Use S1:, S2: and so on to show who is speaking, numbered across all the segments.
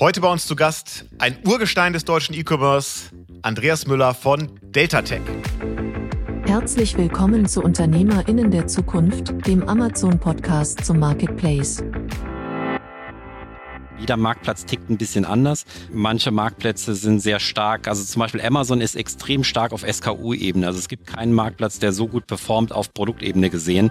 S1: Heute bei uns zu Gast ein Urgestein des deutschen E-Commerce, Andreas Müller von DeltaTech.
S2: Herzlich willkommen zu UnternehmerInnen der Zukunft, dem Amazon-Podcast zum Marketplace.
S3: Jeder Marktplatz tickt ein bisschen anders. Manche Marktplätze sind sehr stark. Also zum Beispiel Amazon ist extrem stark auf SKU-Ebene. Also es gibt keinen Marktplatz, der so gut performt auf Produktebene gesehen.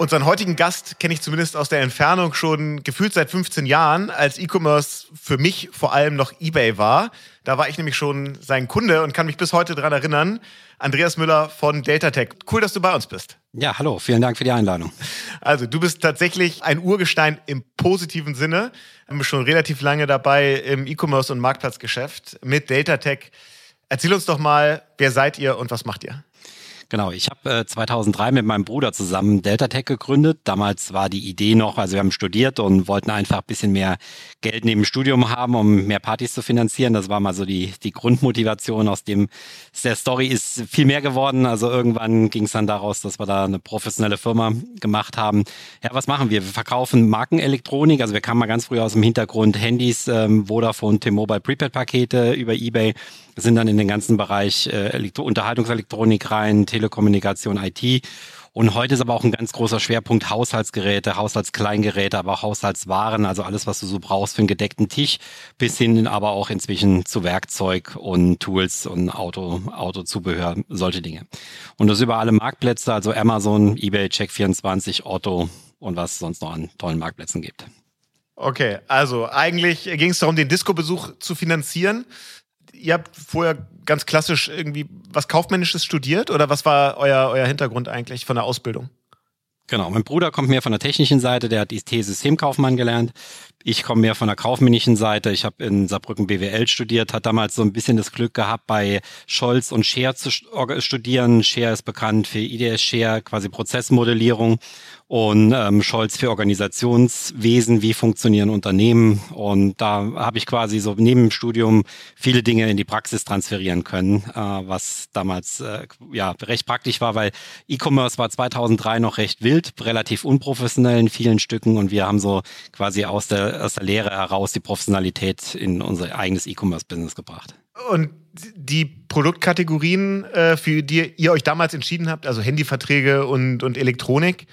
S1: Unseren heutigen Gast kenne ich zumindest aus der Entfernung schon gefühlt seit 15 Jahren, als E-Commerce für mich vor allem noch eBay war. Da war ich nämlich schon sein Kunde und kann mich bis heute daran erinnern. Andreas Müller von DeltaTech. Cool, dass du bei uns bist.
S3: Ja, hallo, vielen Dank für die Einladung.
S1: Also, du bist tatsächlich ein Urgestein im positiven Sinne. Schon relativ lange dabei im E-Commerce und Marktplatzgeschäft mit DeltaTech. Erzähl uns doch mal, wer seid ihr und was macht ihr?
S3: Genau, ich habe äh, 2003 mit meinem Bruder zusammen Delta Tech gegründet. Damals war die Idee noch, also wir haben studiert und wollten einfach ein bisschen mehr Geld neben dem Studium haben, um mehr Partys zu finanzieren. Das war mal so die, die Grundmotivation. Aus dem der Story ist viel mehr geworden. Also irgendwann ging es dann daraus, dass wir da eine professionelle Firma gemacht haben. Ja, was machen wir? Wir verkaufen Markenelektronik. Also wir kamen mal ganz früh aus dem Hintergrund Handys, ähm, Vodafone, T-Mobile Prepaid-Pakete über Ebay sind dann in den ganzen Bereich äh, Unterhaltungselektronik rein, Telekommunikation, IT. Und heute ist aber auch ein ganz großer Schwerpunkt Haushaltsgeräte, Haushaltskleingeräte, aber auch Haushaltswaren, also alles, was du so brauchst für einen gedeckten Tisch, bis hin aber auch inzwischen zu Werkzeug und Tools und Auto, Autozubehör, solche Dinge. Und das über alle Marktplätze, also Amazon, eBay, Check24, Otto und was es sonst noch an tollen Marktplätzen gibt.
S1: Okay, also eigentlich ging es darum, den Disco-Besuch zu finanzieren ihr habt vorher ganz klassisch irgendwie was Kaufmännisches studiert oder was war euer, euer Hintergrund eigentlich von der Ausbildung?
S3: Genau, mein Bruder kommt mehr von der technischen Seite, der hat IT-Systemkaufmann gelernt. Ich komme mehr von der kaufmännischen Seite. Ich habe in Saarbrücken BWL studiert, hat damals so ein bisschen das Glück gehabt, bei Scholz und Share zu studieren. Share ist bekannt für IDS Share, quasi Prozessmodellierung und ähm, Scholz für Organisationswesen, wie funktionieren Unternehmen. Und da habe ich quasi so neben dem Studium viele Dinge in die Praxis transferieren können, äh, was damals äh, ja recht praktisch war, weil E-Commerce war 2003 noch recht wild, relativ unprofessionell in vielen Stücken und wir haben so quasi aus der, aus der Lehre heraus die Professionalität in unser eigenes E-Commerce-Business gebracht.
S1: Und die Produktkategorien, äh, für die ihr euch damals entschieden habt, also Handyverträge und, und Elektronik,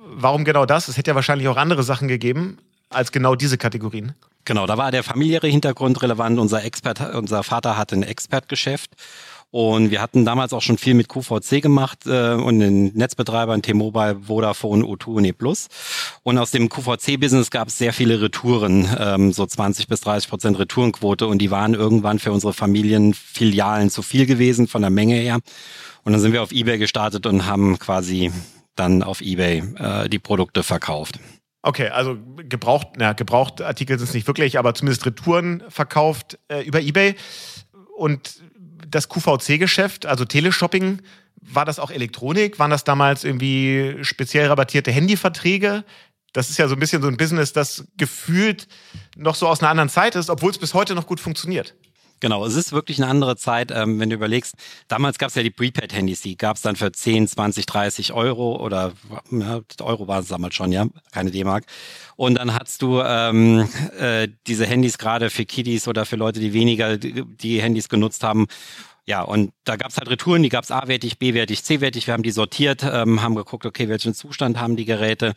S1: warum genau das? Es hätte ja wahrscheinlich auch andere Sachen gegeben als genau diese Kategorien.
S3: Genau, da war der familiäre Hintergrund relevant. Unser Expert, unser Vater hatte ein Expertgeschäft und wir hatten damals auch schon viel mit QVC gemacht äh, und den Netzbetreibern T-Mobile, Vodafone, O2 und E+. Und aus dem QVC-Business gab es sehr viele Retouren, ähm, so 20 bis 30 Prozent Retourenquote und die waren irgendwann für unsere Familienfilialen zu viel gewesen von der Menge her. Und dann sind wir auf eBay gestartet und haben quasi dann auf eBay äh, die Produkte verkauft.
S1: Okay, also gebraucht, na, gebraucht Artikel sind es nicht wirklich, aber zumindest Retouren verkauft äh, über eBay. Und das QVC-Geschäft, also Teleshopping, war das auch Elektronik? Waren das damals irgendwie speziell rabattierte Handyverträge? Das ist ja so ein bisschen so ein Business, das gefühlt noch so aus einer anderen Zeit ist, obwohl es bis heute noch gut funktioniert.
S3: Genau, es ist wirklich eine andere Zeit, ähm, wenn du überlegst, damals gab es ja die Prepaid-Handys, die gab es dann für 10, 20, 30 Euro oder ja, Euro war es damals schon, ja, keine D-Mark. Und dann hast du ähm, äh, diese Handys gerade für Kiddies oder für Leute, die weniger die, die Handys genutzt haben. Ja, und da gab es halt Retouren, die gab es A-wertig, B-wertig, C-wertig. Wir haben die sortiert, ähm, haben geguckt, okay, welchen Zustand haben die Geräte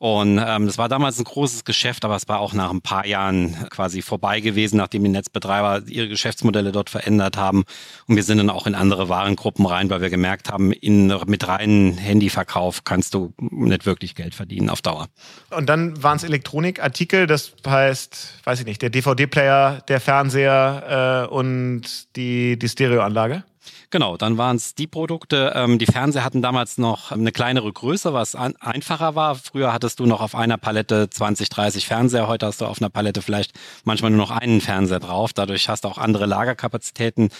S3: und ähm, das war damals ein großes Geschäft, aber es war auch nach ein paar Jahren quasi vorbei gewesen, nachdem die Netzbetreiber ihre Geschäftsmodelle dort verändert haben. Und wir sind dann auch in andere Warengruppen rein, weil wir gemerkt haben, in, mit reinen Handyverkauf kannst du nicht wirklich Geld verdienen auf Dauer.
S1: Und dann waren es Elektronikartikel, das heißt, weiß ich nicht, der DVD-Player, der Fernseher äh, und die, die Stereoanlage?
S3: Genau, dann waren es die Produkte. Ähm, die Fernseher hatten damals noch eine kleinere Größe, was an, einfacher war. Früher hattest du noch auf einer Palette 20, 30 Fernseher. Heute hast du auf einer Palette vielleicht manchmal nur noch einen Fernseher drauf. Dadurch hast du auch andere Lagerkapazitäten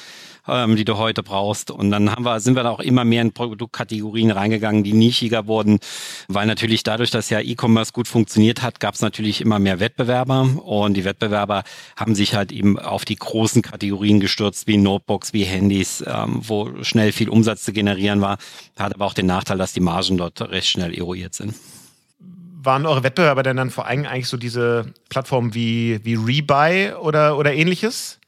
S3: ähm, die du heute brauchst. Und dann haben wir, sind wir da auch immer mehr in Produktkategorien reingegangen, die nischiger wurden, weil natürlich dadurch, dass ja E-Commerce gut funktioniert hat, gab es natürlich immer mehr Wettbewerber und die Wettbewerber haben sich halt eben auf die großen Kategorien gestürzt, wie Notebooks, wie Handys, ähm, wo schnell viel Umsatz zu generieren war, hat aber auch den Nachteil, dass die Margen dort recht schnell eruiert sind
S1: waren eure Wettbewerber denn dann vor allem eigentlich so diese Plattformen wie, wie Rebuy oder, oder ähnliches?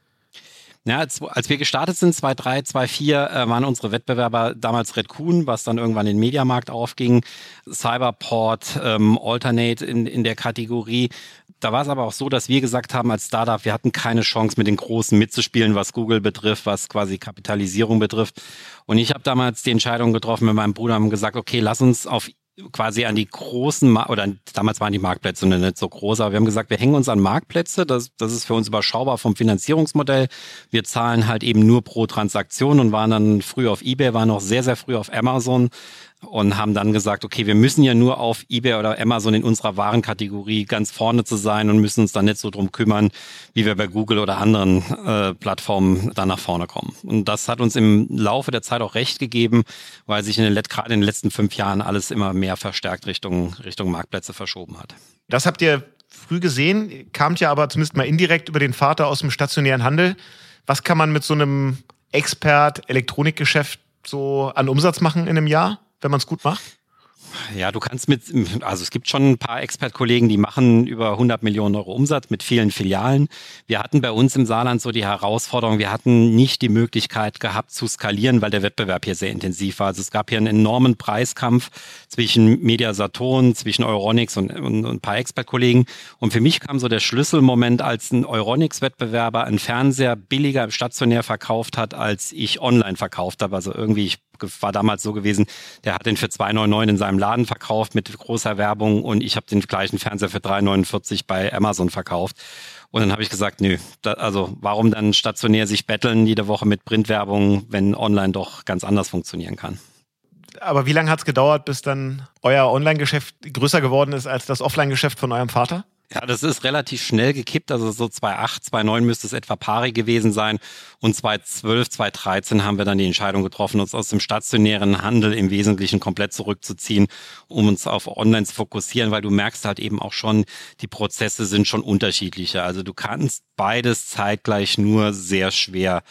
S3: Ja, als, wir gestartet sind, 2.3, 2.4, äh, waren unsere Wettbewerber damals Red Kuhn, was dann irgendwann in den Mediamarkt aufging, Cyberport, ähm, Alternate in, in der Kategorie. Da war es aber auch so, dass wir gesagt haben als Startup, wir hatten keine Chance mit den Großen mitzuspielen, was Google betrifft, was quasi Kapitalisierung betrifft. Und ich habe damals die Entscheidung getroffen mit meinem Bruder, haben gesagt, okay, lass uns auf quasi an die großen, oder damals waren die Marktplätze nicht so groß, aber wir haben gesagt, wir hängen uns an Marktplätze, das, das ist für uns überschaubar vom Finanzierungsmodell. Wir zahlen halt eben nur pro Transaktion und waren dann früh auf Ebay, waren noch sehr, sehr früh auf Amazon, und haben dann gesagt, okay, wir müssen ja nur auf eBay oder Amazon in unserer Warenkategorie ganz vorne zu sein und müssen uns dann nicht so drum kümmern, wie wir bei Google oder anderen äh, Plattformen dann nach vorne kommen. Und das hat uns im Laufe der Zeit auch recht gegeben, weil sich in den, gerade in den letzten fünf Jahren alles immer mehr verstärkt Richtung, Richtung Marktplätze verschoben hat.
S1: Das habt ihr früh gesehen, kamt ja aber zumindest mal indirekt über den Vater aus dem stationären Handel. Was kann man mit so einem Expert Elektronikgeschäft so an Umsatz machen in einem Jahr? Wenn man es gut macht?
S3: Ja, du kannst mit, also es gibt schon ein paar Expertkollegen, die machen über 100 Millionen Euro Umsatz mit vielen Filialen. Wir hatten bei uns im Saarland so die Herausforderung, wir hatten nicht die Möglichkeit gehabt zu skalieren, weil der Wettbewerb hier sehr intensiv war. Also es gab hier einen enormen Preiskampf zwischen Media Saturn, zwischen Euronics und, und, und ein paar Expertkollegen. Und für mich kam so der Schlüsselmoment, als ein Euronics-Wettbewerber einen Fernseher billiger stationär verkauft hat, als ich online verkauft habe. Also irgendwie, ich war damals so gewesen, der hat den für 2,99 in seinem Laden verkauft mit großer Werbung und ich habe den gleichen Fernseher für 3,49 bei Amazon verkauft. Und dann habe ich gesagt, nö, da, also warum dann stationär sich betteln jede Woche mit Printwerbung, wenn online doch ganz anders funktionieren kann.
S1: Aber wie lange hat es gedauert, bis dann euer Online-Geschäft größer geworden ist als das Offline-Geschäft von eurem Vater?
S3: Ja, das ist relativ schnell gekippt. Also so 2008, 2009 müsste es etwa pari gewesen sein. Und 2012, 2013 haben wir dann die Entscheidung getroffen, uns aus dem stationären Handel im Wesentlichen komplett zurückzuziehen, um uns auf Online zu fokussieren, weil du merkst halt eben auch schon, die Prozesse sind schon unterschiedlicher. Also du kannst beides zeitgleich nur sehr schwer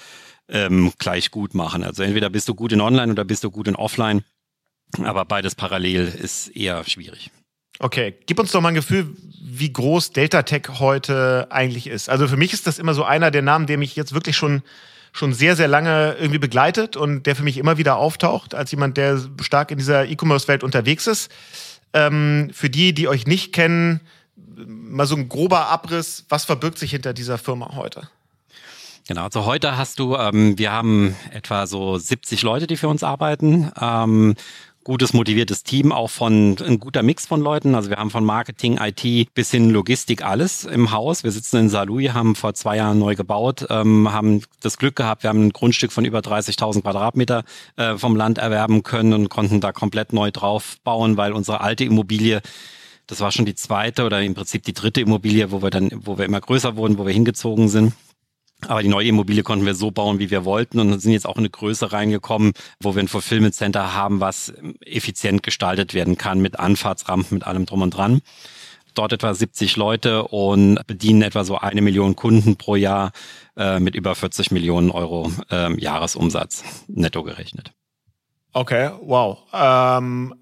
S3: ähm, gleich gut machen. Also entweder bist du gut in Online oder bist du gut in Offline. Aber beides parallel ist eher schwierig.
S1: Okay, gib uns doch mal ein Gefühl, wie groß Delta Tech heute eigentlich ist. Also für mich ist das immer so einer der Namen, der mich jetzt wirklich schon schon sehr, sehr lange irgendwie begleitet und der für mich immer wieder auftaucht, als jemand, der stark in dieser E-Commerce-Welt unterwegs ist. Ähm, für die, die euch nicht kennen, mal so ein grober Abriss, was verbirgt sich hinter dieser Firma heute?
S3: Genau, also heute hast du, ähm, wir haben etwa so 70 Leute, die für uns arbeiten. Ähm, gutes, motiviertes Team, auch von ein guter Mix von Leuten. Also wir haben von Marketing, IT bis hin Logistik alles im Haus. Wir sitzen in Saarlouis, haben vor zwei Jahren neu gebaut, ähm, haben das Glück gehabt, wir haben ein Grundstück von über 30.000 Quadratmeter äh, vom Land erwerben können und konnten da komplett neu drauf bauen, weil unsere alte Immobilie das war schon die zweite oder im Prinzip die dritte Immobilie, wo wir dann, wo wir immer größer wurden, wo wir hingezogen sind. Aber die neue Immobilie konnten wir so bauen, wie wir wollten und sind jetzt auch in eine Größe reingekommen, wo wir ein Fulfillment Center haben, was effizient gestaltet werden kann mit Anfahrtsrampen, mit allem drum und dran. Dort etwa 70 Leute und bedienen etwa so eine Million Kunden pro Jahr äh, mit über 40 Millionen Euro äh, Jahresumsatz netto gerechnet.
S1: Okay, wow. Ähm,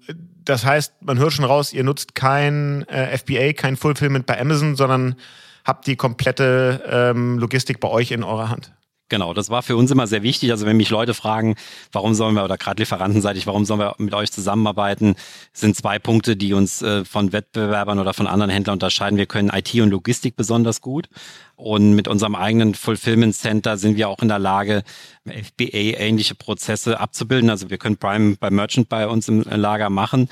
S1: das heißt, man hört schon raus, ihr nutzt kein äh, FBA, kein Fulfillment bei Amazon, sondern habt die komplette ähm, Logistik bei euch in eurer Hand.
S3: Genau, das war für uns immer sehr wichtig. Also wenn mich Leute fragen, warum sollen wir, oder gerade lieferantenseitig, warum sollen wir mit euch zusammenarbeiten, sind zwei Punkte, die uns äh, von Wettbewerbern oder von anderen Händlern unterscheiden. Wir können IT und Logistik besonders gut. Und mit unserem eigenen Fulfillment Center sind wir auch in der Lage, FBA-ähnliche Prozesse abzubilden. Also wir können Prime bei Merchant bei uns im Lager machen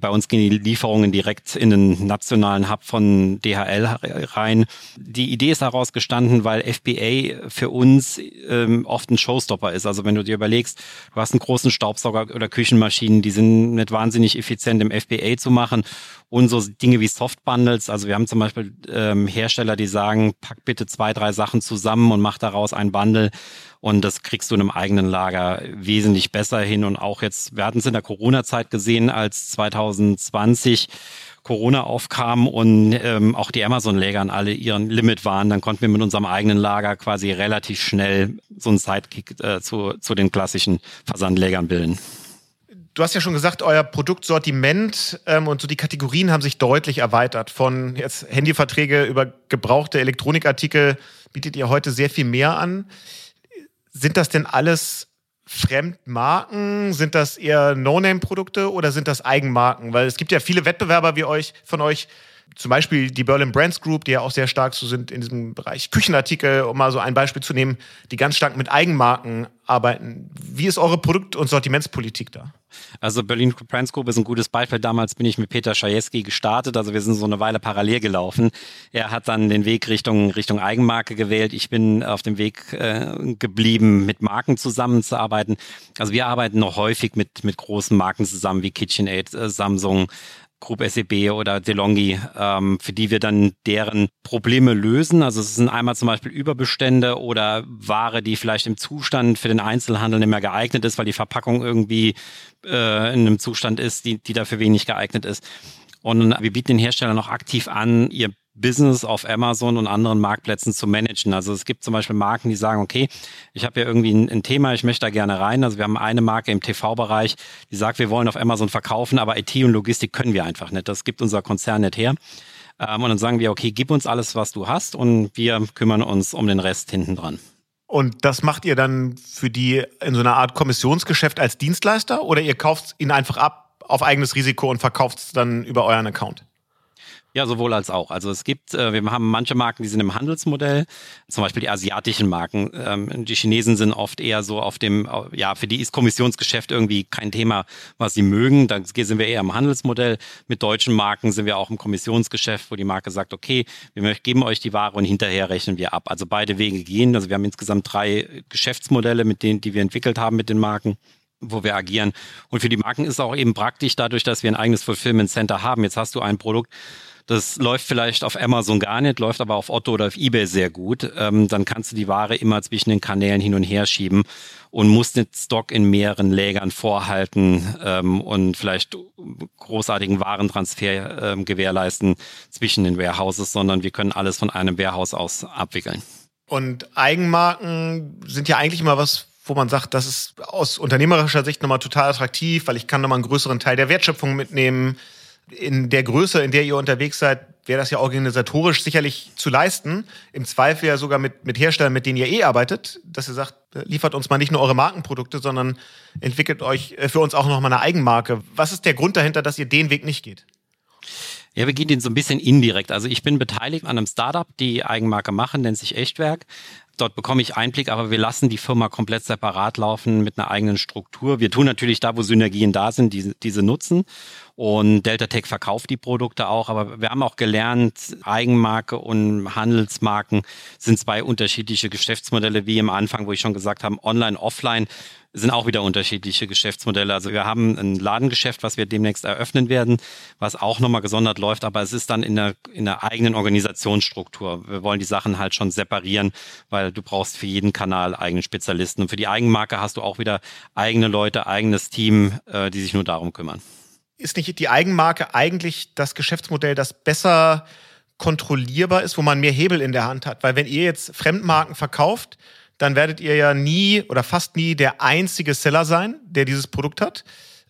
S3: Bei uns gehen die Lieferungen direkt in den nationalen Hub von DHL rein. Die Idee ist daraus gestanden, weil FBA für uns ähm, oft ein Showstopper ist. Also wenn du dir überlegst, du hast einen großen Staubsauger oder Küchenmaschinen, die sind nicht wahnsinnig effizient im FBA zu machen und so Dinge wie Softbundles. Also wir haben zum Beispiel ähm, Hersteller, die sagen, pack bitte zwei, drei Sachen zusammen und mach daraus ein Bundle. Und das kriegst du in einem eigenen Lager wesentlich besser hin. Und auch jetzt, wir hatten es in der Corona-Zeit gesehen, als 2020 Corona aufkam und ähm, auch die Amazon-Lager an alle ihren Limit waren, dann konnten wir mit unserem eigenen Lager quasi relativ schnell so einen Sidekick äh, zu, zu den klassischen Versandlägern bilden.
S1: Du hast ja schon gesagt, euer Produktsortiment ähm, und so die Kategorien haben sich deutlich erweitert. Von jetzt Handyverträge über gebrauchte Elektronikartikel bietet ihr heute sehr viel mehr an. Sind das denn alles Fremdmarken? Sind das eher No-Name-Produkte oder sind das Eigenmarken? Weil es gibt ja viele Wettbewerber wie euch von euch, zum Beispiel die Berlin Brands Group, die ja auch sehr stark so sind in diesem Bereich Küchenartikel, um mal so ein Beispiel zu nehmen, die ganz stark mit Eigenmarken arbeiten. Wie ist eure Produkt- und Sortimentspolitik da?
S3: Also Berlin Brands Group ist ein gutes Beispiel. Damals bin ich mit Peter Schajewski gestartet. Also wir sind so eine Weile parallel gelaufen. Er hat dann den Weg Richtung, Richtung Eigenmarke gewählt. Ich bin auf dem Weg äh, geblieben, mit Marken zusammenzuarbeiten. Also wir arbeiten noch häufig mit, mit großen Marken zusammen wie KitchenAid, äh, Samsung, Group SEB oder DeLonghi, ähm, für die wir dann deren Probleme lösen. Also es sind einmal zum Beispiel Überbestände oder Ware, die vielleicht im Zustand für den Einzelhandel nicht mehr geeignet ist, weil die Verpackung irgendwie äh, in einem Zustand ist, die, die dafür wenig geeignet ist. Und wir bieten den Herstellern noch aktiv an, ihr Business auf Amazon und anderen Marktplätzen zu managen. Also es gibt zum Beispiel Marken, die sagen, okay, ich habe ja irgendwie ein, ein, Thema, ich möchte da gerne rein. Also wir haben eine Marke im TV-Bereich, die sagt, wir wollen auf Amazon verkaufen, aber IT und Logistik können wir einfach nicht. Das gibt unser Konzern nicht her. Ähm, und dann sagen wir, okay, gib uns alles, was du hast und wir kümmern uns um den Rest hinten dran.
S1: Und das macht ihr dann für die in so einer Art Kommissionsgeschäft als Dienstleister oder ihr kauft ihn einfach ab auf eigenes Risiko und verkauft es dann über euren Account?
S3: Ja, sowohl als auch. Also es gibt, äh, wir haben manche Marken, die sind im Handelsmodell, zum Beispiel die asiatischen Marken. Ähm, die Chinesen sind oft eher so auf dem, ja, für die ist Kommissionsgeschäft irgendwie kein Thema, was sie mögen. Da sind wir eher im Handelsmodell. Mit deutschen Marken sind wir auch im Kommissionsgeschäft, wo die Marke sagt, okay, wir geben euch die Ware und hinterher rechnen wir ab. Also beide Wege gehen. Also wir haben insgesamt drei Geschäftsmodelle, mit denen, die wir entwickelt haben mit den Marken wo wir agieren. Und für die Marken ist es auch eben praktisch, dadurch, dass wir ein eigenes Fulfillment Center haben. Jetzt hast du ein Produkt, das läuft vielleicht auf Amazon gar nicht, läuft aber auf Otto oder auf eBay sehr gut. Ähm, dann kannst du die Ware immer zwischen den Kanälen hin und her schieben und musst nicht Stock in mehreren Lägern vorhalten ähm, und vielleicht großartigen Warentransfer ähm, gewährleisten zwischen den Warehouses, sondern wir können alles von einem Warehouse aus abwickeln.
S1: Und Eigenmarken sind ja eigentlich immer was, wo man sagt, das ist aus unternehmerischer Sicht nochmal total attraktiv, weil ich kann nochmal einen größeren Teil der Wertschöpfung mitnehmen in der Größe, in der ihr unterwegs seid, wäre das ja organisatorisch sicherlich zu leisten. Im Zweifel ja sogar mit, mit Herstellern, mit denen ihr eh arbeitet, dass ihr sagt, liefert uns mal nicht nur eure Markenprodukte, sondern entwickelt euch äh, für uns auch noch mal eine Eigenmarke. Was ist der Grund dahinter, dass ihr den Weg nicht geht?
S3: Ja, wir gehen den so ein bisschen indirekt. Also ich bin beteiligt an einem Startup, die Eigenmarke machen, nennt sich Echtwerk. Dort bekomme ich Einblick, aber wir lassen die Firma komplett separat laufen mit einer eigenen Struktur. Wir tun natürlich da, wo Synergien da sind, diese, diese nutzen. Und Delta Tech verkauft die Produkte auch, aber wir haben auch gelernt, Eigenmarke und Handelsmarken sind zwei unterschiedliche Geschäftsmodelle, wie im Anfang, wo ich schon gesagt habe, online, offline sind auch wieder unterschiedliche Geschäftsmodelle. Also wir haben ein Ladengeschäft, was wir demnächst eröffnen werden, was auch nochmal gesondert läuft, aber es ist dann in der, in der eigenen Organisationsstruktur. Wir wollen die Sachen halt schon separieren, weil du brauchst für jeden Kanal eigene Spezialisten. Und für die Eigenmarke hast du auch wieder eigene Leute, eigenes Team, äh, die sich nur darum kümmern.
S1: Ist nicht die Eigenmarke eigentlich das Geschäftsmodell, das besser kontrollierbar ist, wo man mehr Hebel in der Hand hat? Weil wenn ihr jetzt Fremdmarken verkauft, dann werdet ihr ja nie oder fast nie der einzige Seller sein, der dieses Produkt hat.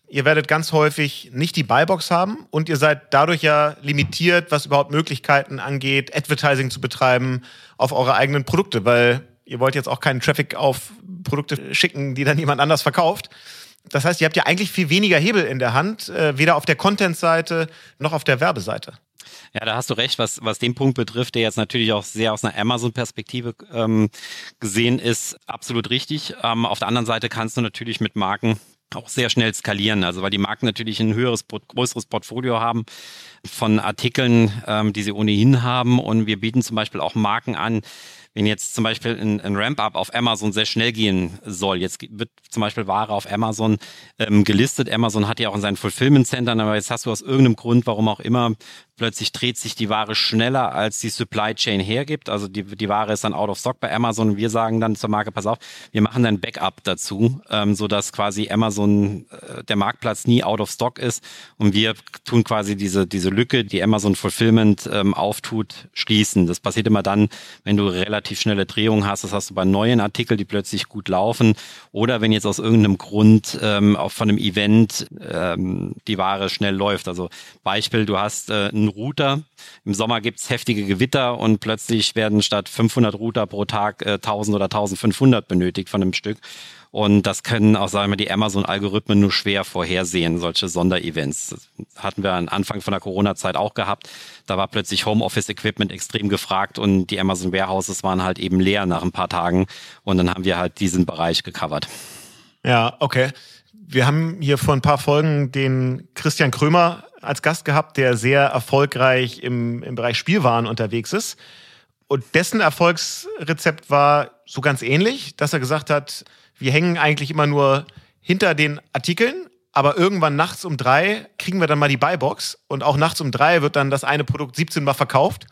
S1: Ihr werdet ganz häufig nicht die Buybox haben und ihr seid dadurch ja limitiert, was überhaupt Möglichkeiten angeht, Advertising zu betreiben auf eure eigenen Produkte, weil ihr wollt jetzt auch keinen Traffic auf Produkte schicken, die dann jemand anders verkauft. Das heißt, ihr habt ja eigentlich viel weniger Hebel in der Hand, äh, weder auf der Content-Seite noch auf der Werbeseite.
S3: Ja, da hast du recht, was, was den Punkt betrifft, der jetzt natürlich auch sehr aus einer Amazon-Perspektive ähm, gesehen ist, absolut richtig. Ähm, auf der anderen Seite kannst du natürlich mit Marken auch sehr schnell skalieren. Also weil die Marken natürlich ein höheres, größeres Portfolio haben von Artikeln, ähm, die sie ohnehin haben. Und wir bieten zum Beispiel auch Marken an, wenn jetzt zum Beispiel ein, ein Ramp-up auf Amazon sehr schnell gehen soll, jetzt wird zum Beispiel Ware auf Amazon ähm, gelistet. Amazon hat ja auch in seinen Fulfillment-Centern, aber jetzt hast du aus irgendeinem Grund, warum auch immer, plötzlich dreht sich die Ware schneller, als die Supply Chain hergibt. Also die, die Ware ist dann out of stock bei Amazon. Wir sagen dann zur Marke, pass auf, wir machen dann Backup dazu, ähm, sodass quasi Amazon, äh, der Marktplatz nie out of stock ist. Und wir tun quasi diese, diese Lücke, die Amazon Fulfillment ähm, auftut, schließen. Das passiert immer dann, wenn du relativ schnelle Drehungen hast. Das hast du bei neuen Artikeln, die plötzlich gut laufen. Oder wenn jetzt aus irgendeinem Grund ähm, auch von einem Event ähm, die Ware schnell läuft. Also Beispiel, du hast äh, einen Router. Im Sommer gibt's heftige Gewitter und plötzlich werden statt 500 Router pro Tag äh, 1000 oder 1500 benötigt von einem Stück. Und das können auch, sagen wir, die Amazon-Algorithmen nur schwer vorhersehen, solche Sonderevents. Das hatten wir am Anfang von der Corona-Zeit auch gehabt. Da war plötzlich Homeoffice-Equipment extrem gefragt und die Amazon Warehouses waren halt eben leer nach ein paar Tagen. Und dann haben wir halt diesen Bereich gecovert.
S1: Ja, okay. Wir haben hier vor ein paar Folgen den Christian Krömer als Gast gehabt, der sehr erfolgreich im, im Bereich Spielwaren unterwegs ist. Und dessen Erfolgsrezept war so ganz ähnlich, dass er gesagt hat, wir hängen eigentlich immer nur hinter den Artikeln, aber irgendwann nachts um drei kriegen wir dann mal die Buybox und auch nachts um drei wird dann das eine Produkt 17 Mal verkauft.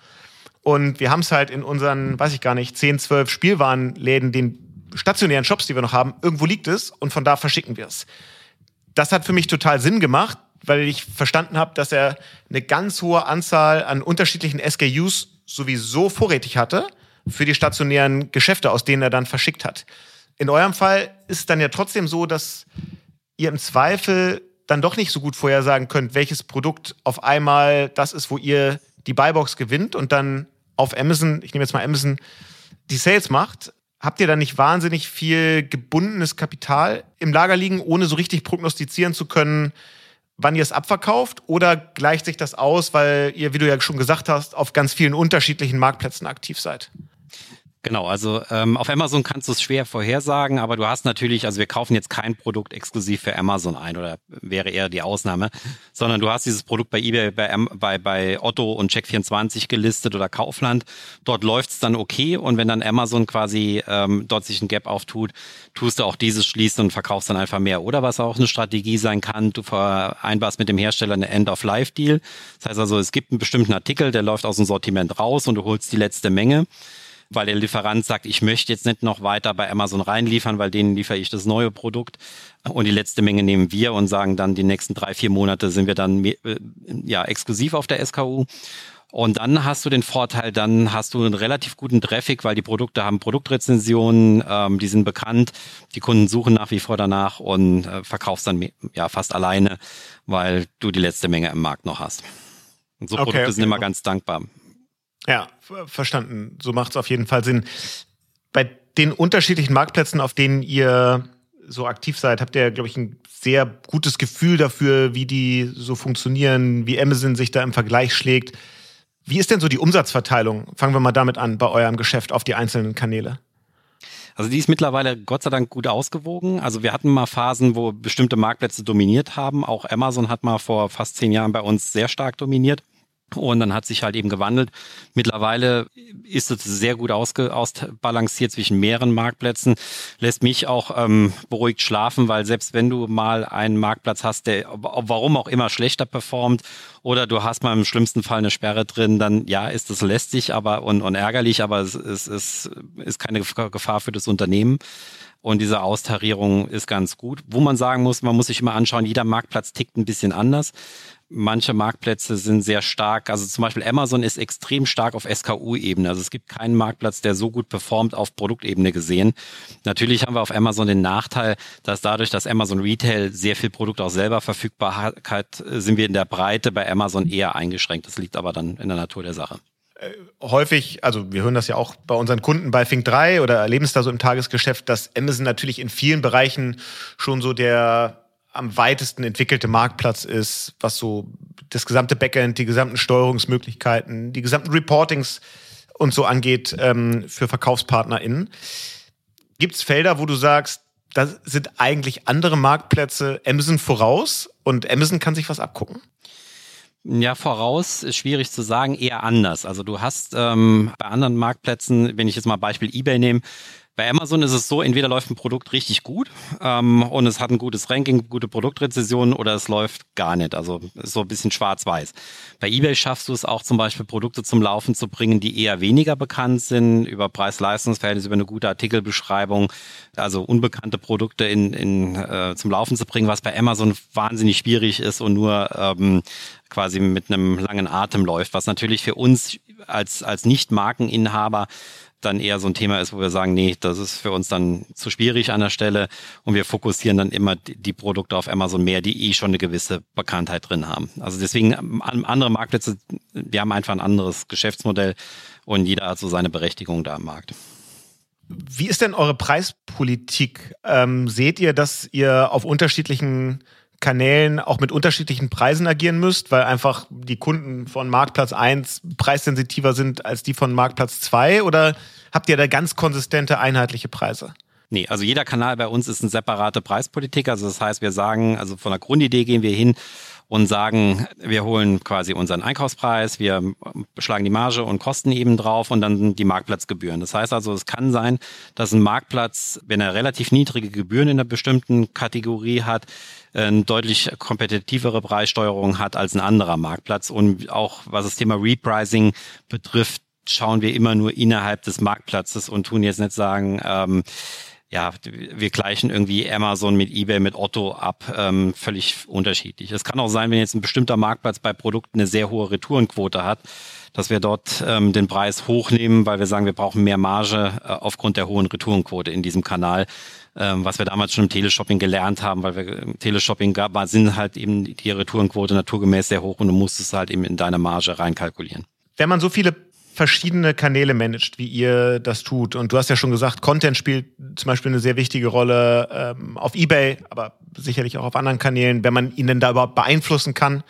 S1: Und wir haben es halt in unseren, weiß ich gar nicht, 10, 12 Spielwarenläden, den stationären Shops, die wir noch haben, irgendwo liegt es und von da verschicken wir es. Das hat für mich total Sinn gemacht, weil ich verstanden habe, dass er eine ganz hohe Anzahl an unterschiedlichen SKUs sowieso vorrätig hatte für die stationären Geschäfte, aus denen er dann verschickt hat. In eurem Fall ist es dann ja trotzdem so, dass ihr im Zweifel dann doch nicht so gut vorhersagen könnt, welches Produkt auf einmal das ist, wo ihr die Buybox gewinnt und dann auf Amazon, ich nehme jetzt mal Amazon, die Sales macht. Habt ihr dann nicht wahnsinnig viel gebundenes Kapital im Lager liegen, ohne so richtig prognostizieren zu können, wann ihr es abverkauft oder gleicht sich das aus, weil ihr, wie du ja schon gesagt hast, auf ganz vielen unterschiedlichen Marktplätzen aktiv seid?
S3: Genau, also ähm, auf Amazon kannst du es schwer vorhersagen, aber du hast natürlich, also wir kaufen jetzt kein Produkt exklusiv für Amazon ein oder wäre eher die Ausnahme, sondern du hast dieses Produkt bei eBay, bei, bei, bei Otto und Check24 gelistet oder Kaufland. Dort läuft's dann okay und wenn dann Amazon quasi ähm, dort sich ein Gap auftut, tust du auch dieses schließen und verkaufst dann einfach mehr. Oder was auch eine Strategie sein kann, du vereinbarst mit dem Hersteller eine End-of-Life-Deal. Das heißt also, es gibt einen bestimmten Artikel, der läuft aus dem Sortiment raus und du holst die letzte Menge weil der Lieferant sagt, ich möchte jetzt nicht noch weiter bei Amazon reinliefern, weil denen liefere ich das neue Produkt. Und die letzte Menge nehmen wir und sagen dann, die nächsten drei, vier Monate sind wir dann äh, ja exklusiv auf der SKU. Und dann hast du den Vorteil, dann hast du einen relativ guten Traffic, weil die Produkte haben Produktrezensionen, ähm, die sind bekannt, die Kunden suchen nach wie vor danach und äh, verkaufst dann ja fast alleine, weil du die letzte Menge im Markt noch hast. Und so okay, Produkte okay. sind immer ganz dankbar.
S1: Ja, verstanden. So macht es auf jeden Fall Sinn. Bei den unterschiedlichen Marktplätzen, auf denen ihr so aktiv seid, habt ihr, glaube ich, ein sehr gutes Gefühl dafür, wie die so funktionieren, wie Amazon sich da im Vergleich schlägt. Wie ist denn so die Umsatzverteilung? Fangen wir mal damit an, bei eurem Geschäft auf die einzelnen Kanäle.
S3: Also die ist mittlerweile Gott sei Dank gut ausgewogen. Also wir hatten mal Phasen, wo bestimmte Marktplätze dominiert haben. Auch Amazon hat mal vor fast zehn Jahren bei uns sehr stark dominiert. Und dann hat sich halt eben gewandelt. Mittlerweile ist es sehr gut ausge, ausbalanciert zwischen mehreren Marktplätzen. Lässt mich auch ähm, beruhigt schlafen, weil selbst wenn du mal einen Marktplatz hast, der warum auch immer schlechter performt oder du hast mal im schlimmsten Fall eine Sperre drin, dann ja, ist das lästig aber und, und ärgerlich, aber es, es, es ist keine Gefahr für das Unternehmen. Und diese Austarierung ist ganz gut. Wo man sagen muss, man muss sich immer anschauen, jeder Marktplatz tickt ein bisschen anders manche Marktplätze sind sehr stark. Also zum Beispiel Amazon ist extrem stark auf SKU-Ebene. Also es gibt keinen Marktplatz, der so gut performt auf Produktebene gesehen. Natürlich haben wir auf Amazon den Nachteil, dass dadurch, dass Amazon Retail sehr viel Produkt auch selber verfügbar hat, sind wir in der Breite bei Amazon eher eingeschränkt. Das liegt aber dann in der Natur der Sache
S1: äh, häufig, also wir hören das ja auch bei unseren Kunden bei Fink 3 oder erleben es da so im Tagesgeschäft, dass Amazon natürlich in vielen Bereichen schon so der am weitesten entwickelte Marktplatz ist, was so das gesamte Backend, die gesamten Steuerungsmöglichkeiten, die gesamten Reportings und so angeht ähm, für VerkaufspartnerInnen. Gibt es Felder, wo du sagst, da sind eigentlich andere Marktplätze Amazon voraus und Amazon kann sich was abgucken.
S3: Ja, voraus ist schwierig zu sagen, eher anders. Also du hast ähm, bei anderen Marktplätzen, wenn ich jetzt mal Beispiel eBay nehme, bei Amazon ist es so, entweder läuft ein Produkt richtig gut ähm, und es hat ein gutes Ranking, gute Produktrezession oder es läuft gar nicht. Also so ein bisschen schwarz-weiß. Bei eBay schaffst du es auch zum Beispiel Produkte zum Laufen zu bringen, die eher weniger bekannt sind, über Preis-Leistungs-Verhältnis, über eine gute Artikelbeschreibung, also unbekannte Produkte in, in, äh, zum Laufen zu bringen, was bei Amazon wahnsinnig schwierig ist und nur ähm, quasi mit einem langen Atem läuft, was natürlich für uns als, als Nicht-Markeninhaber dann eher so ein Thema ist, wo wir sagen, nee, das ist für uns dann zu schwierig an der Stelle und wir fokussieren dann immer die, Produkte auf Amazon mehr, die eh schon eine gewisse Bekanntheit drin haben. Also deswegen ähm, andere Marktplätze, wir haben einfach ein anderes Geschäftsmodell und jeder hat so seine Berechtigung da am Markt.
S1: Wie ist denn eure Preispolitik? Ähm, seht ihr, dass ihr auf unterschiedlichen Kanälen auch mit unterschiedlichen Preisen agieren müsst, weil einfach die Kunden von Marktplatz 1 preissensitiver sind als die von Marktplatz 2? Oder habt ihr da ganz konsistente, einheitliche Preise?
S3: Nee, also jeder Kanal bei uns ist eine separate Preispolitik. Also das heißt, wir sagen, also von der Grundidee gehen wir hin und sagen, wir holen quasi unseren Einkaufspreis, wir schlagen die Marge und Kosten eben drauf und dann die Marktplatzgebühren. Das heißt also, es kann sein, dass ein Marktplatz, wenn er relativ niedrige Gebühren in einer bestimmten Kategorie hat, eine deutlich kompetitivere Preissteuerung hat als ein anderer Marktplatz. Und auch was das Thema Repricing betrifft, schauen wir immer nur innerhalb des Marktplatzes und tun jetzt nicht sagen, ähm, ja, wir gleichen irgendwie Amazon mit eBay, mit Otto ab, ähm, völlig unterschiedlich. Es kann auch sein, wenn jetzt ein bestimmter Marktplatz bei Produkten eine sehr hohe Retourenquote hat, dass wir dort ähm, den Preis hochnehmen, weil wir sagen, wir brauchen mehr Marge äh, aufgrund der hohen Retourenquote in diesem Kanal, ähm, was wir damals schon im Teleshopping gelernt haben, weil wir im Teleshopping gab, sind halt eben die Retourenquote naturgemäß sehr hoch und du musst es halt eben in deine Marge reinkalkulieren.
S1: Wenn man so viele verschiedene Kanäle managt, wie ihr das tut. Und du hast ja schon gesagt, Content spielt zum Beispiel eine sehr wichtige Rolle ähm, auf eBay, aber sicherlich auch auf anderen Kanälen, wenn man ihn denn da überhaupt beeinflussen kann.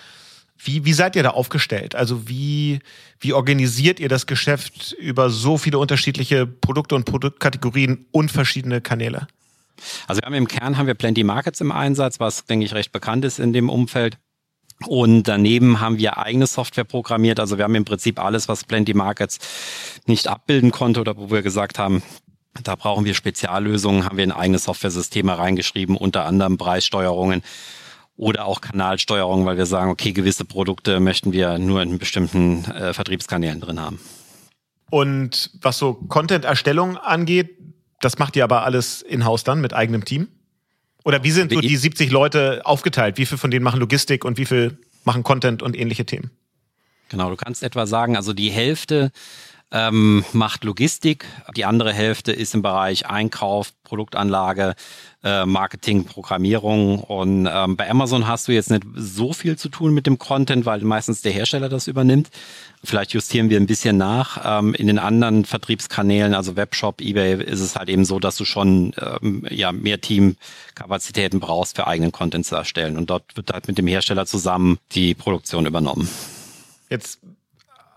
S1: Wie, wie seid ihr da aufgestellt? Also wie, wie organisiert ihr das Geschäft über so viele unterschiedliche Produkte und Produktkategorien und verschiedene Kanäle?
S3: Also wir haben im Kern haben wir Plenty Markets im Einsatz, was denke ich recht bekannt ist in dem Umfeld. Und daneben haben wir eigene Software programmiert. Also wir haben im Prinzip alles, was Plenty Markets nicht abbilden konnte oder wo wir gesagt haben, da brauchen wir Speziallösungen, haben wir in eigene Software-Systeme reingeschrieben, unter anderem Preissteuerungen oder auch Kanalsteuerung, weil wir sagen, okay, gewisse Produkte möchten wir nur in bestimmten äh, Vertriebskanälen drin haben.
S1: Und was so Content-Erstellung angeht, das macht ihr aber alles in-house dann mit eigenem Team? Oder wie sind so die 70 Leute aufgeteilt? Wie viel von denen machen Logistik und wie viel machen Content und ähnliche Themen?
S3: Genau, du kannst etwa sagen, also die Hälfte ähm, macht Logistik, die andere Hälfte ist im Bereich Einkauf, Produktanlage, äh, Marketing, Programmierung. Und ähm, bei Amazon hast du jetzt nicht so viel zu tun mit dem Content, weil meistens der Hersteller das übernimmt. Vielleicht justieren wir ein bisschen nach. Ähm, in den anderen Vertriebskanälen, also Webshop, eBay, ist es halt eben so, dass du schon ähm, ja mehr Teamkapazitäten brauchst für eigenen Content zu erstellen. Und dort wird halt mit dem Hersteller zusammen die Produktion übernommen.
S1: Jetzt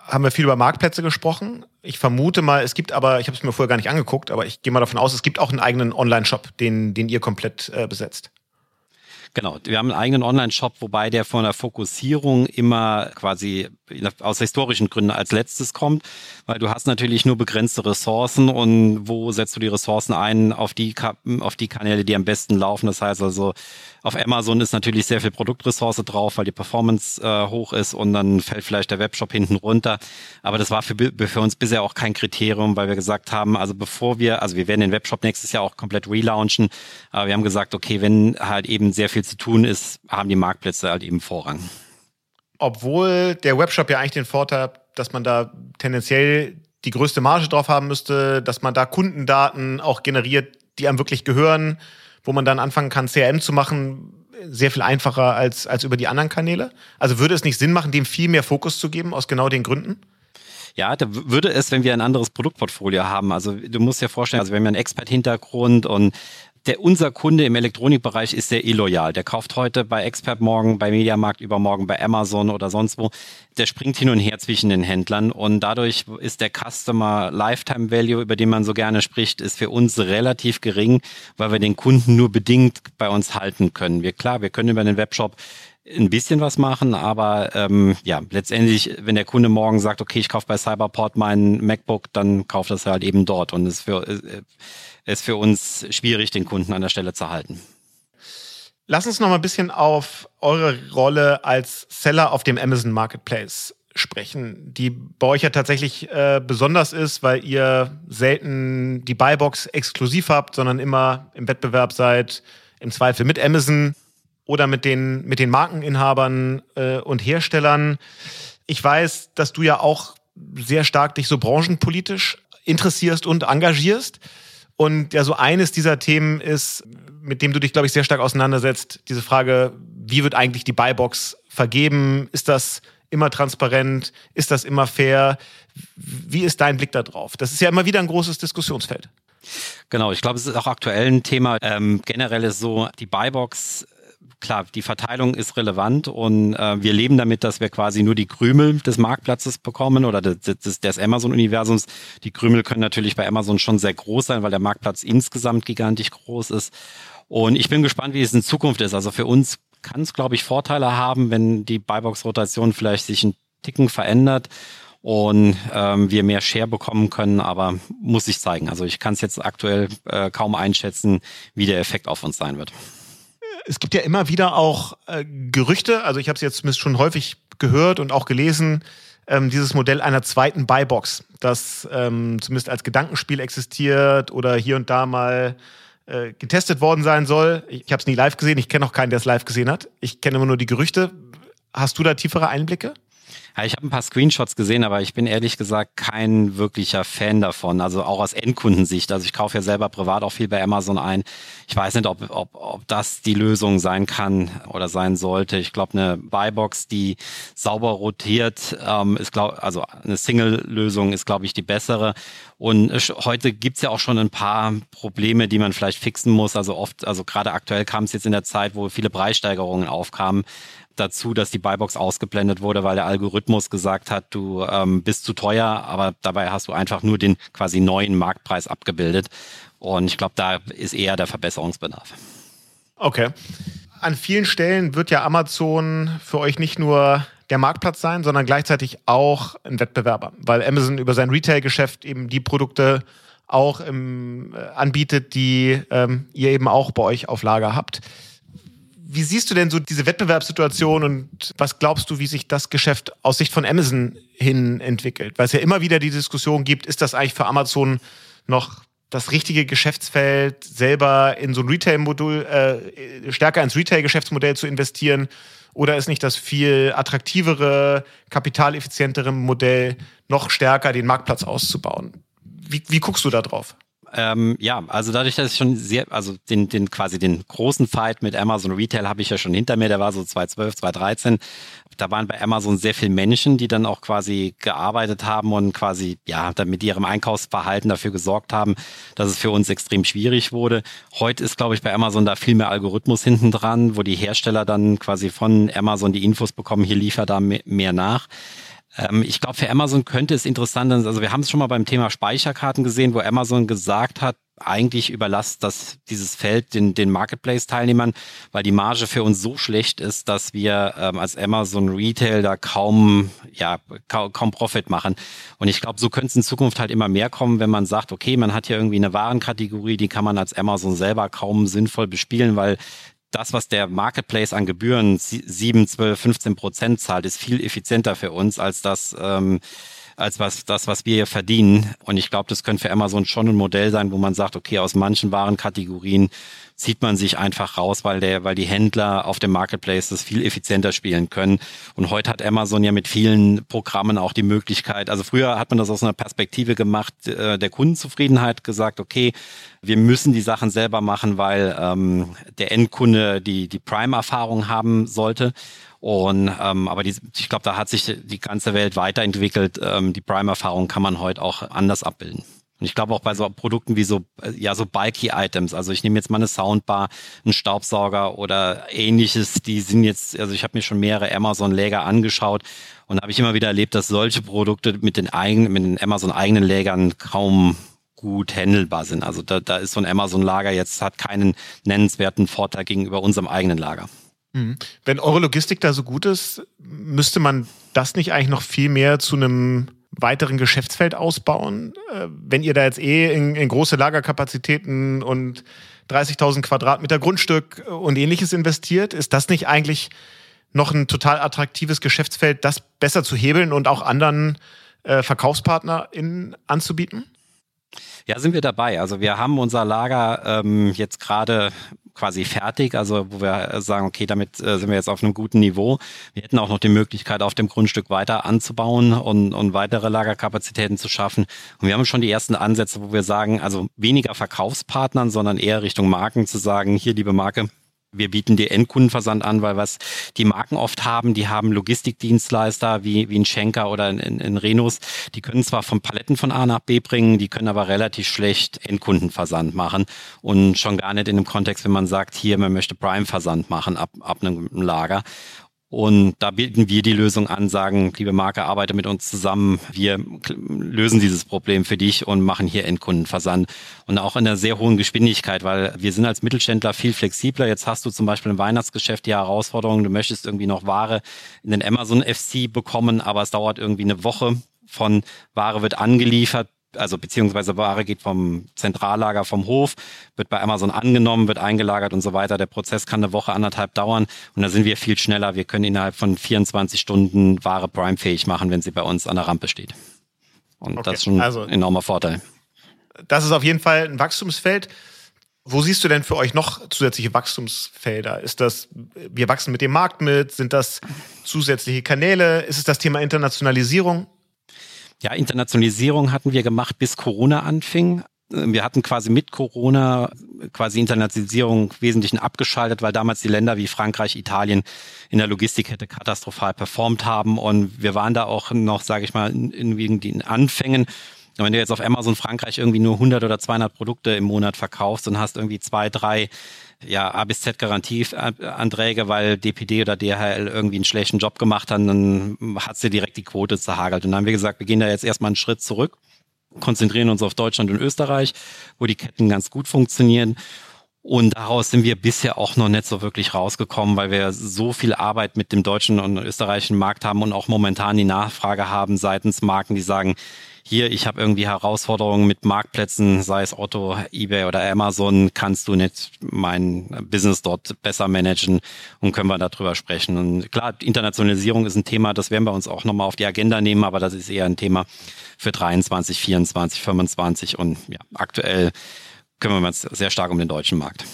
S1: haben wir viel über Marktplätze gesprochen. Ich vermute mal, es gibt aber, ich habe es mir vorher gar nicht angeguckt, aber ich gehe mal davon aus, es gibt auch einen eigenen Online-Shop, den, den ihr komplett äh, besetzt.
S3: Genau, wir haben einen eigenen Online-Shop, wobei der von der Fokussierung immer quasi aus historischen Gründen als letztes kommt, weil du hast natürlich nur begrenzte Ressourcen und wo setzt du die Ressourcen ein auf die, auf die Kanäle, die am besten laufen. Das heißt also, auf Amazon ist natürlich sehr viel Produktressource drauf, weil die Performance äh, hoch ist und dann fällt vielleicht der Webshop hinten runter. Aber das war für, für uns bisher auch kein Kriterium, weil wir gesagt haben, also bevor wir, also wir werden den Webshop nächstes Jahr auch komplett relaunchen, aber wir haben gesagt, okay, wenn halt eben sehr viel zu tun ist, haben die Marktplätze halt eben Vorrang.
S1: Obwohl der Webshop ja eigentlich den Vorteil hat, dass man da tendenziell die größte Marge drauf haben müsste, dass man da Kundendaten auch generiert, die einem wirklich gehören wo man dann anfangen kann, CRM zu machen, sehr viel einfacher als, als über die anderen Kanäle? Also würde es nicht Sinn machen, dem viel mehr Fokus zu geben, aus genau den Gründen?
S3: Ja, da würde es, wenn wir ein anderes Produktportfolio haben. Also du musst dir vorstellen, also wir haben ja einen Expert-Hintergrund und der, unser Kunde im Elektronikbereich ist sehr illoyal. Der kauft heute bei Expert morgen, bei Mediamarkt übermorgen, bei Amazon oder sonst wo. Der springt hin und her zwischen den Händlern und dadurch ist der Customer Lifetime Value, über den man so gerne spricht, ist für uns relativ gering, weil wir den Kunden nur bedingt bei uns halten können. Wir klar, wir können über den Webshop ein bisschen was machen, aber ähm, ja, letztendlich, wenn der Kunde morgen sagt, okay, ich kaufe bei Cyberport mein MacBook, dann kauft das halt eben dort und es für äh, ist für uns schwierig, den Kunden an der Stelle zu halten.
S1: Lass uns noch mal ein bisschen auf eure Rolle als Seller auf dem Amazon Marketplace sprechen, die bei euch ja tatsächlich äh, besonders ist, weil ihr selten die Buybox exklusiv habt, sondern immer im Wettbewerb seid, im Zweifel mit Amazon oder mit den, mit den Markeninhabern äh, und Herstellern. Ich weiß, dass du ja auch sehr stark dich so branchenpolitisch interessierst und engagierst. Und ja, so eines dieser Themen ist, mit dem du dich, glaube ich, sehr stark auseinandersetzt, diese Frage, wie wird eigentlich die Buybox vergeben? Ist das immer transparent? Ist das immer fair? Wie ist dein Blick da drauf? Das ist ja immer wieder ein großes Diskussionsfeld.
S3: Genau, ich glaube, es ist auch aktuell ein Thema. Ähm, generell ist so, die Buybox klar, die Verteilung ist relevant und äh, wir leben damit, dass wir quasi nur die Krümel des Marktplatzes bekommen oder des, des, des Amazon-Universums. Die Krümel können natürlich bei Amazon schon sehr groß sein, weil der Marktplatz insgesamt gigantisch groß ist. Und ich bin gespannt, wie es in Zukunft ist. Also für uns kann es, glaube ich, Vorteile haben, wenn die Buybox-Rotation vielleicht sich ein Ticken verändert und ähm, wir mehr Share bekommen können, aber muss sich zeigen. Also ich kann es jetzt aktuell äh, kaum einschätzen, wie der Effekt auf uns sein wird
S1: es gibt ja immer wieder auch äh, Gerüchte, also ich habe es jetzt schon häufig gehört und auch gelesen, ähm, dieses Modell einer zweiten Buybox, das ähm, zumindest als Gedankenspiel existiert oder hier und da mal äh, getestet worden sein soll. Ich, ich habe es nie live gesehen, ich kenne auch keinen, der es live gesehen hat. Ich kenne immer nur die Gerüchte. Hast du da tiefere Einblicke?
S3: Ja, ich habe ein paar Screenshots gesehen, aber ich bin ehrlich gesagt kein wirklicher Fan davon. Also auch aus Endkundensicht. Also ich kaufe ja selber privat auch viel bei Amazon ein. Ich weiß nicht, ob, ob, ob das die Lösung sein kann oder sein sollte. Ich glaube, eine Buybox, die sauber rotiert, ähm, ist glaube also eine Single-Lösung ist, glaube ich, die bessere. Und heute gibt's ja auch schon ein paar Probleme, die man vielleicht fixen muss. Also oft, also gerade aktuell kam es jetzt in der Zeit, wo viele Preissteigerungen aufkamen, dazu, dass die Buybox ausgeblendet wurde, weil der Algorithmus gesagt hat, du ähm, bist zu teuer, aber dabei hast du einfach nur den quasi neuen Marktpreis abgebildet. Und ich glaube, da ist eher der Verbesserungsbedarf.
S1: Okay. An vielen Stellen wird ja Amazon für euch nicht nur der Marktplatz sein, sondern gleichzeitig auch ein Wettbewerber, weil Amazon über sein Retail-Geschäft eben die Produkte auch im, äh, anbietet, die ähm, ihr eben auch bei euch auf Lager habt. Wie siehst du denn so diese Wettbewerbssituation und was glaubst du, wie sich das Geschäft aus Sicht von Amazon hin entwickelt? Weil es ja immer wieder die Diskussion gibt, ist das eigentlich für Amazon noch das richtige Geschäftsfeld, selber in so ein Retail-Modul, äh, stärker ins Retail-Geschäftsmodell zu investieren? Oder ist nicht das viel attraktivere, kapitaleffizientere Modell, noch stärker den Marktplatz auszubauen? Wie, wie guckst du da drauf?
S3: Ähm, ja, also dadurch, dass ich schon sehr, also den, den quasi den großen Fight mit Amazon Retail habe ich ja schon hinter mir, der war so 2012, 2013. Da waren bei Amazon sehr viele Menschen, die dann auch quasi gearbeitet haben und quasi, ja, dann mit ihrem Einkaufsverhalten dafür gesorgt haben, dass es für uns extrem schwierig wurde. Heute ist, glaube ich, bei Amazon da viel mehr Algorithmus hinten dran, wo die Hersteller dann quasi von Amazon die Infos bekommen, hier liefert da mehr nach. Ähm, ich glaube, für Amazon könnte es interessant sein. Also wir haben es schon mal beim Thema Speicherkarten gesehen, wo Amazon gesagt hat, eigentlich überlasst das dieses Feld den, den Marketplace-Teilnehmern, weil die Marge für uns so schlecht ist, dass wir ähm, als Amazon Retail da kaum, ja, kaum, kaum Profit machen. Und ich glaube, so könnte es in Zukunft halt immer mehr kommen, wenn man sagt, okay, man hat hier irgendwie eine Warenkategorie, die kann man als Amazon selber kaum sinnvoll bespielen, weil das, was der Marketplace an Gebühren 7, 12, 15 Prozent zahlt, ist viel effizienter für uns als das, ähm, als was, das, was wir hier verdienen. Und ich glaube, das könnte für Amazon schon ein Modell sein, wo man sagt, okay, aus manchen Warenkategorien zieht man sich einfach raus, weil der, weil die Händler auf dem Marketplace das viel effizienter spielen können. Und heute hat Amazon ja mit vielen Programmen auch die Möglichkeit, also früher hat man das aus einer Perspektive gemacht, äh, der Kundenzufriedenheit gesagt, okay, wir müssen die Sachen selber machen, weil ähm, der Endkunde die, die Prime-Erfahrung haben sollte. Und ähm, aber die, ich glaube, da hat sich die ganze Welt weiterentwickelt. Ähm, die Prime-Erfahrung kann man heute auch anders abbilden. Und ich glaube auch bei so Produkten wie so, äh, ja, so bulky Items. Also ich nehme jetzt mal eine Soundbar, einen Staubsauger oder ähnliches. Die sind jetzt, also ich habe mir schon mehrere Amazon-Läger angeschaut und habe ich immer wieder erlebt, dass solche Produkte mit den eigenen, mit den Amazon-eigenen Lägern kaum gut handelbar sind. Also da, da ist so ein Amazon-Lager jetzt, hat keinen nennenswerten Vorteil gegenüber unserem eigenen Lager.
S1: Mhm. Wenn eure Logistik da so gut ist, müsste man das nicht eigentlich noch viel mehr zu einem weiteren Geschäftsfeld ausbauen? Äh, wenn ihr da jetzt eh in, in große Lagerkapazitäten und 30.000 Quadratmeter Grundstück und ähnliches investiert, ist das nicht eigentlich noch ein total attraktives Geschäftsfeld, das besser zu hebeln und auch anderen äh, VerkaufspartnerInnen anzubieten?
S3: Ja, sind wir dabei. Also wir haben unser Lager ähm, jetzt gerade quasi fertig, also wo wir sagen, okay, damit äh, sind wir jetzt auf einem guten Niveau. Wir hätten auch noch die Möglichkeit, auf dem Grundstück weiter anzubauen und, und weitere Lagerkapazitäten zu schaffen. Und wir haben schon die ersten Ansätze, wo wir sagen, also weniger Verkaufspartnern, sondern eher Richtung Marken zu sagen, hier, liebe Marke, wir bieten dir Endkundenversand an, weil was die Marken oft haben, die haben Logistikdienstleister wie, wie ein Schenker oder ein, ein Renus, die können zwar von Paletten von A nach B bringen, die können aber relativ schlecht Endkundenversand machen und schon gar nicht in dem Kontext, wenn man sagt, hier, man möchte Prime-Versand machen ab, ab einem Lager. Und da bieten wir die Lösung an, sagen, liebe Marke, arbeite mit uns zusammen. Wir lösen dieses Problem für dich und machen hier Endkundenversand. Und auch in einer sehr hohen Geschwindigkeit, weil wir sind als Mittelständler viel flexibler. Jetzt hast du zum Beispiel im Weihnachtsgeschäft die Herausforderung, du möchtest irgendwie noch Ware in den Amazon FC bekommen, aber es dauert irgendwie eine Woche von Ware wird angeliefert also beziehungsweise Ware geht vom Zentrallager vom Hof, wird bei Amazon angenommen, wird eingelagert und so weiter. Der Prozess kann eine Woche, anderthalb dauern und da sind wir viel schneller. Wir können innerhalb von 24 Stunden Ware Prime-fähig machen, wenn sie bei uns an der Rampe steht. Und okay. das ist schon also, ein enormer Vorteil.
S1: Das ist auf jeden Fall ein Wachstumsfeld. Wo siehst du denn für euch noch zusätzliche Wachstumsfelder? Ist das, wir wachsen mit dem Markt mit? Sind das zusätzliche Kanäle? Ist es das Thema Internationalisierung?
S3: Ja, Internationalisierung hatten wir gemacht, bis Corona anfing. Wir hatten quasi mit Corona quasi Internationalisierung wesentlich abgeschaltet, weil damals die Länder wie Frankreich, Italien in der Logistikkette katastrophal performt haben und wir waren da auch noch, sage ich mal, in, in den Anfängen. Und wenn du jetzt auf Amazon Frankreich irgendwie nur 100 oder 200 Produkte im Monat verkaufst und hast irgendwie zwei, drei ja, A bis Z Garantieanträge, weil DPD oder DHL irgendwie einen schlechten Job gemacht haben, dann hat sie direkt die Quote zerhagelt. Und dann haben wir gesagt, wir gehen da jetzt erstmal einen Schritt zurück, konzentrieren uns auf Deutschland und Österreich, wo die Ketten ganz gut funktionieren. Und daraus sind wir bisher auch noch nicht so wirklich rausgekommen, weil wir so viel Arbeit mit dem deutschen und österreichischen Markt haben und auch momentan die Nachfrage haben seitens Marken, die sagen, hier, ich habe irgendwie Herausforderungen mit Marktplätzen, sei es Otto, eBay oder Amazon, kannst du nicht mein Business dort besser managen und können wir darüber sprechen. Und klar, Internationalisierung ist ein Thema, das werden wir uns auch nochmal auf die Agenda nehmen, aber das ist eher ein Thema für 23, 24, 25 und ja, aktuell kümmern wir uns sehr stark um den deutschen Markt.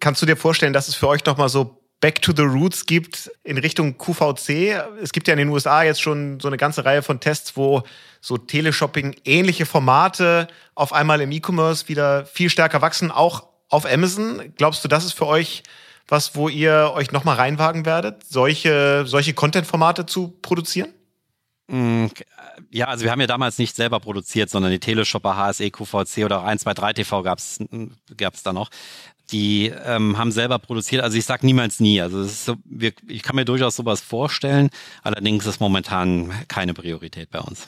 S1: Kannst du dir vorstellen, dass es für euch nochmal so Back to the Roots gibt in Richtung QVC. Es gibt ja in den USA jetzt schon so eine ganze Reihe von Tests, wo so Teleshopping ähnliche Formate auf einmal im E-Commerce wieder viel stärker wachsen, auch auf Amazon. Glaubst du, das ist für euch was, wo ihr euch nochmal reinwagen werdet, solche, solche Content-Formate zu produzieren?
S3: Mm, ja, also wir haben ja damals nicht selber produziert, sondern die Teleshopper, HSE, QVC oder 123 TV gab's gab's da noch die ähm, haben selber produziert. Also ich sage niemals nie. Also so, wir, ich kann mir durchaus sowas vorstellen. Allerdings ist momentan keine Priorität bei uns.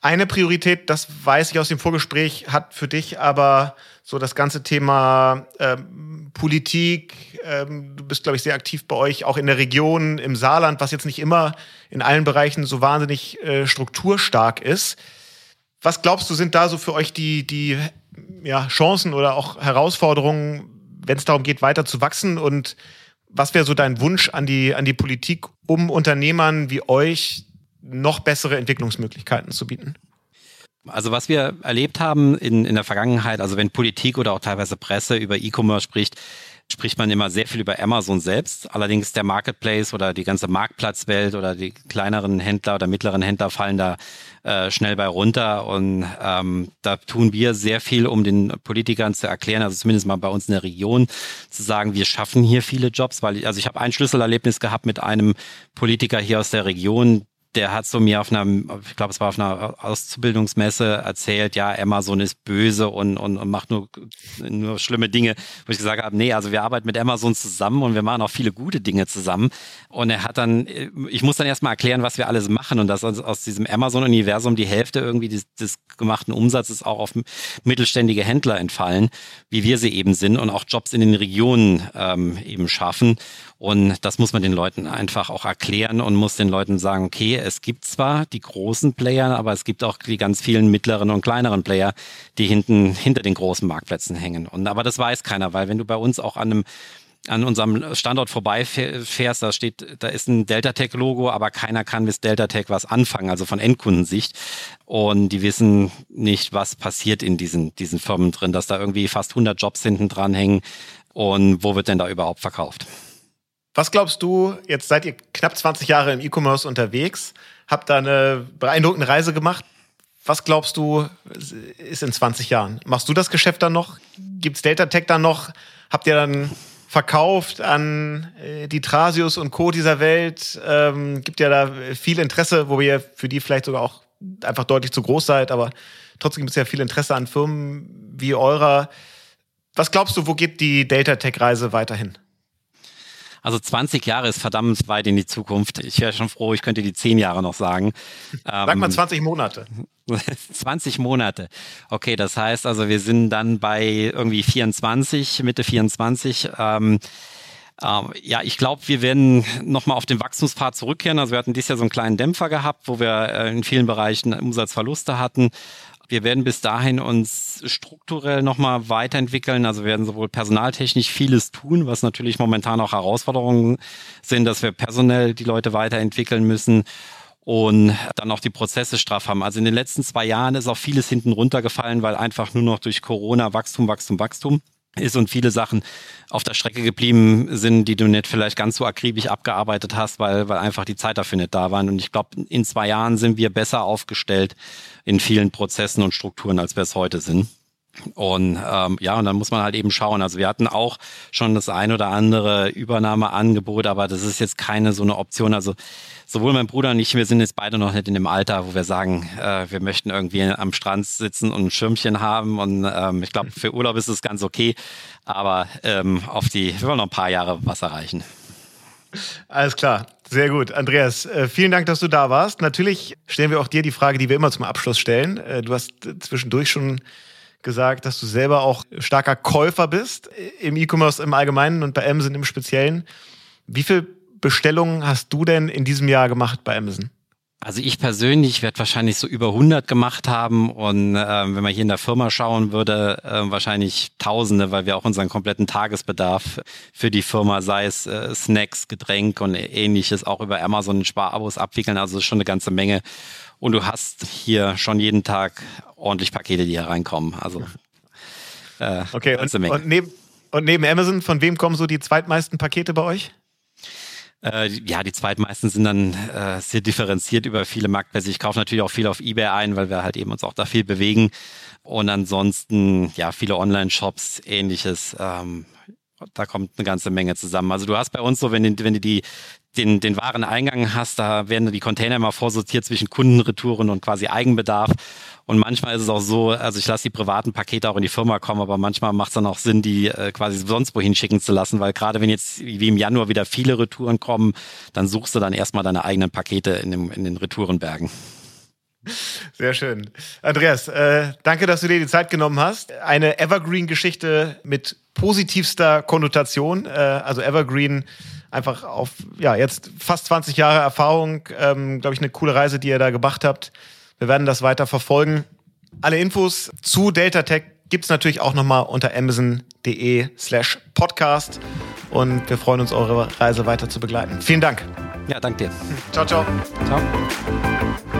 S1: Eine Priorität, das weiß ich aus dem Vorgespräch, hat für dich aber so das ganze Thema ähm, Politik. Ähm, du bist, glaube ich, sehr aktiv bei euch, auch in der Region, im Saarland, was jetzt nicht immer in allen Bereichen so wahnsinnig äh, strukturstark ist. Was glaubst du, sind da so für euch die, die ja, Chancen oder auch Herausforderungen, wenn es darum geht, weiter zu wachsen? Und was wäre so dein Wunsch an die, an die Politik, um Unternehmern wie euch noch bessere Entwicklungsmöglichkeiten zu bieten?
S3: Also was wir erlebt haben in, in der Vergangenheit, also wenn Politik oder auch teilweise Presse über E-Commerce spricht, spricht man immer sehr viel über Amazon selbst. Allerdings der Marketplace oder die ganze Marktplatzwelt oder die kleineren Händler oder mittleren Händler fallen da äh, schnell bei runter. Und ähm, da tun wir sehr viel, um den Politikern zu erklären, also zumindest mal bei uns in der Region, zu sagen, wir schaffen hier viele Jobs, weil also ich habe ein Schlüsselerlebnis gehabt mit einem Politiker hier aus der Region, der hat so mir auf einer, ich glaube, es war auf einer Auszubildungsmesse erzählt, ja, Amazon ist böse und, und, und macht nur, nur schlimme Dinge, wo ich gesagt habe, nee, also wir arbeiten mit Amazon zusammen und wir machen auch viele gute Dinge zusammen. Und er hat dann, ich muss dann erstmal erklären, was wir alles machen und dass aus diesem Amazon-Universum die Hälfte irgendwie des, des gemachten Umsatzes auch auf mittelständige Händler entfallen, wie wir sie eben sind und auch Jobs in den Regionen ähm, eben schaffen. Und das muss man den Leuten einfach auch erklären und muss den Leuten sagen, okay, es gibt zwar die großen Player, aber es gibt auch die ganz vielen mittleren und kleineren Player, die hinten hinter den großen Marktplätzen hängen. Und aber das weiß keiner, weil wenn du bei uns auch an einem an unserem Standort vorbeifährst, da steht, da ist ein Delta-Tech-Logo, aber keiner kann mit Delta-Tech was anfangen, also von Endkundensicht. Und die wissen nicht, was passiert in diesen, diesen Firmen drin, dass da irgendwie fast 100 Jobs hinten dran hängen. Und wo wird denn da überhaupt verkauft?
S1: Was glaubst du, jetzt seid ihr knapp 20 Jahre im E-Commerce unterwegs, habt da eine beeindruckende Reise gemacht. Was glaubst du, ist in 20 Jahren? Machst du das Geschäft dann noch? Gibt's Delta Tech dann noch? Habt ihr dann verkauft an äh, die Trasius und Co. dieser Welt? Ähm, gibt ja da viel Interesse, wo ihr für die vielleicht sogar auch einfach deutlich zu groß seid, aber trotzdem gibt es ja viel Interesse an Firmen wie eurer. Was glaubst du, wo geht die Delta Tech Reise weiterhin?
S3: Also 20 Jahre ist verdammt weit in die Zukunft. Ich wäre schon froh, ich könnte die 10 Jahre noch sagen.
S1: Sag mal 20 ähm, Monate.
S3: 20 Monate. Okay, das heißt also, wir sind dann bei irgendwie 24, Mitte 24. Ähm, ähm, ja, ich glaube, wir werden nochmal auf den Wachstumspfad zurückkehren. Also wir hatten dieses Jahr so einen kleinen Dämpfer gehabt, wo wir äh, in vielen Bereichen Umsatzverluste hatten. Wir werden bis dahin uns strukturell nochmal weiterentwickeln. Also werden sowohl personaltechnisch vieles tun, was natürlich momentan auch Herausforderungen sind, dass wir personell die Leute weiterentwickeln müssen und dann auch die Prozesse straff haben. Also in den letzten zwei Jahren ist auch vieles hinten runtergefallen, weil einfach nur noch durch Corona Wachstum, Wachstum, Wachstum ist und viele Sachen auf der Strecke geblieben sind, die du nicht vielleicht ganz so akribisch abgearbeitet hast, weil, weil einfach die Zeit dafür nicht da waren. Und ich glaube, in zwei Jahren sind wir besser aufgestellt in vielen Prozessen und Strukturen, als wir es heute sind. Und ähm, ja, und dann muss man halt eben schauen. Also wir hatten auch schon das ein oder andere Übernahmeangebot, aber das ist jetzt keine so eine Option. Also sowohl mein Bruder und ich, wir sind jetzt beide noch nicht in dem Alter, wo wir sagen, äh, wir möchten irgendwie am Strand sitzen und ein Schirmchen haben. Und ähm, ich glaube, für Urlaub ist es ganz okay. Aber ähm, auf die, wir wollen noch ein paar Jahre was erreichen.
S1: Alles klar. Sehr gut. Andreas, äh, vielen Dank, dass du da warst. Natürlich stellen wir auch dir die Frage, die wir immer zum Abschluss stellen. Äh, du hast zwischendurch schon gesagt, dass du selber auch starker Käufer bist im E-Commerce im Allgemeinen und bei Amazon im Speziellen. Wie viele Bestellungen hast du denn in diesem Jahr gemacht bei Amazon?
S3: Also ich persönlich werde wahrscheinlich so über 100 gemacht haben und äh, wenn man hier in der Firma schauen würde, äh, wahrscheinlich Tausende, weil wir auch unseren kompletten Tagesbedarf für die Firma, sei es äh, Snacks, Getränk und ähnliches, auch über Amazon in Sparabos abwickeln. Also ist schon eine ganze Menge. Und du hast hier schon jeden Tag ordentlich Pakete, die hier reinkommen. Also
S1: äh, okay. Und, und, neben, und neben Amazon, von wem kommen so die zweitmeisten Pakete bei euch?
S3: Äh, ja, die zweitmeisten sind dann äh, sehr differenziert über viele Marktplätze. Ich kaufe natürlich auch viel auf Ebay ein, weil wir halt eben uns auch da viel bewegen. Und ansonsten, ja, viele Online-Shops, ähnliches. Ähm, da kommt eine ganze Menge zusammen. Also du hast bei uns so, wenn, wenn du die, den, den Wareneingang hast, da werden die Container immer vorsortiert zwischen Kundenretouren und quasi Eigenbedarf. Und manchmal ist es auch so, also ich lasse die privaten Pakete auch in die Firma kommen, aber manchmal macht es dann auch Sinn, die äh, quasi sonst wohin schicken zu lassen, weil gerade wenn jetzt wie im Januar wieder viele Retouren kommen, dann suchst du dann erstmal deine eigenen Pakete in, dem, in den Retourenbergen.
S1: Sehr schön. Andreas, äh, danke, dass du dir die Zeit genommen hast. Eine Evergreen-Geschichte mit positivster Konnotation. Äh, also Evergreen einfach auf, ja, jetzt fast 20 Jahre Erfahrung. Ähm, Glaube ich, eine coole Reise, die ihr da gemacht habt. Wir werden das weiter verfolgen. Alle Infos zu Delta Tech gibt es natürlich auch nochmal unter amazon.de slash podcast. Und wir freuen uns, eure Reise weiter zu begleiten. Vielen Dank.
S3: Ja, danke dir.
S1: Ciao, ciao. Ciao.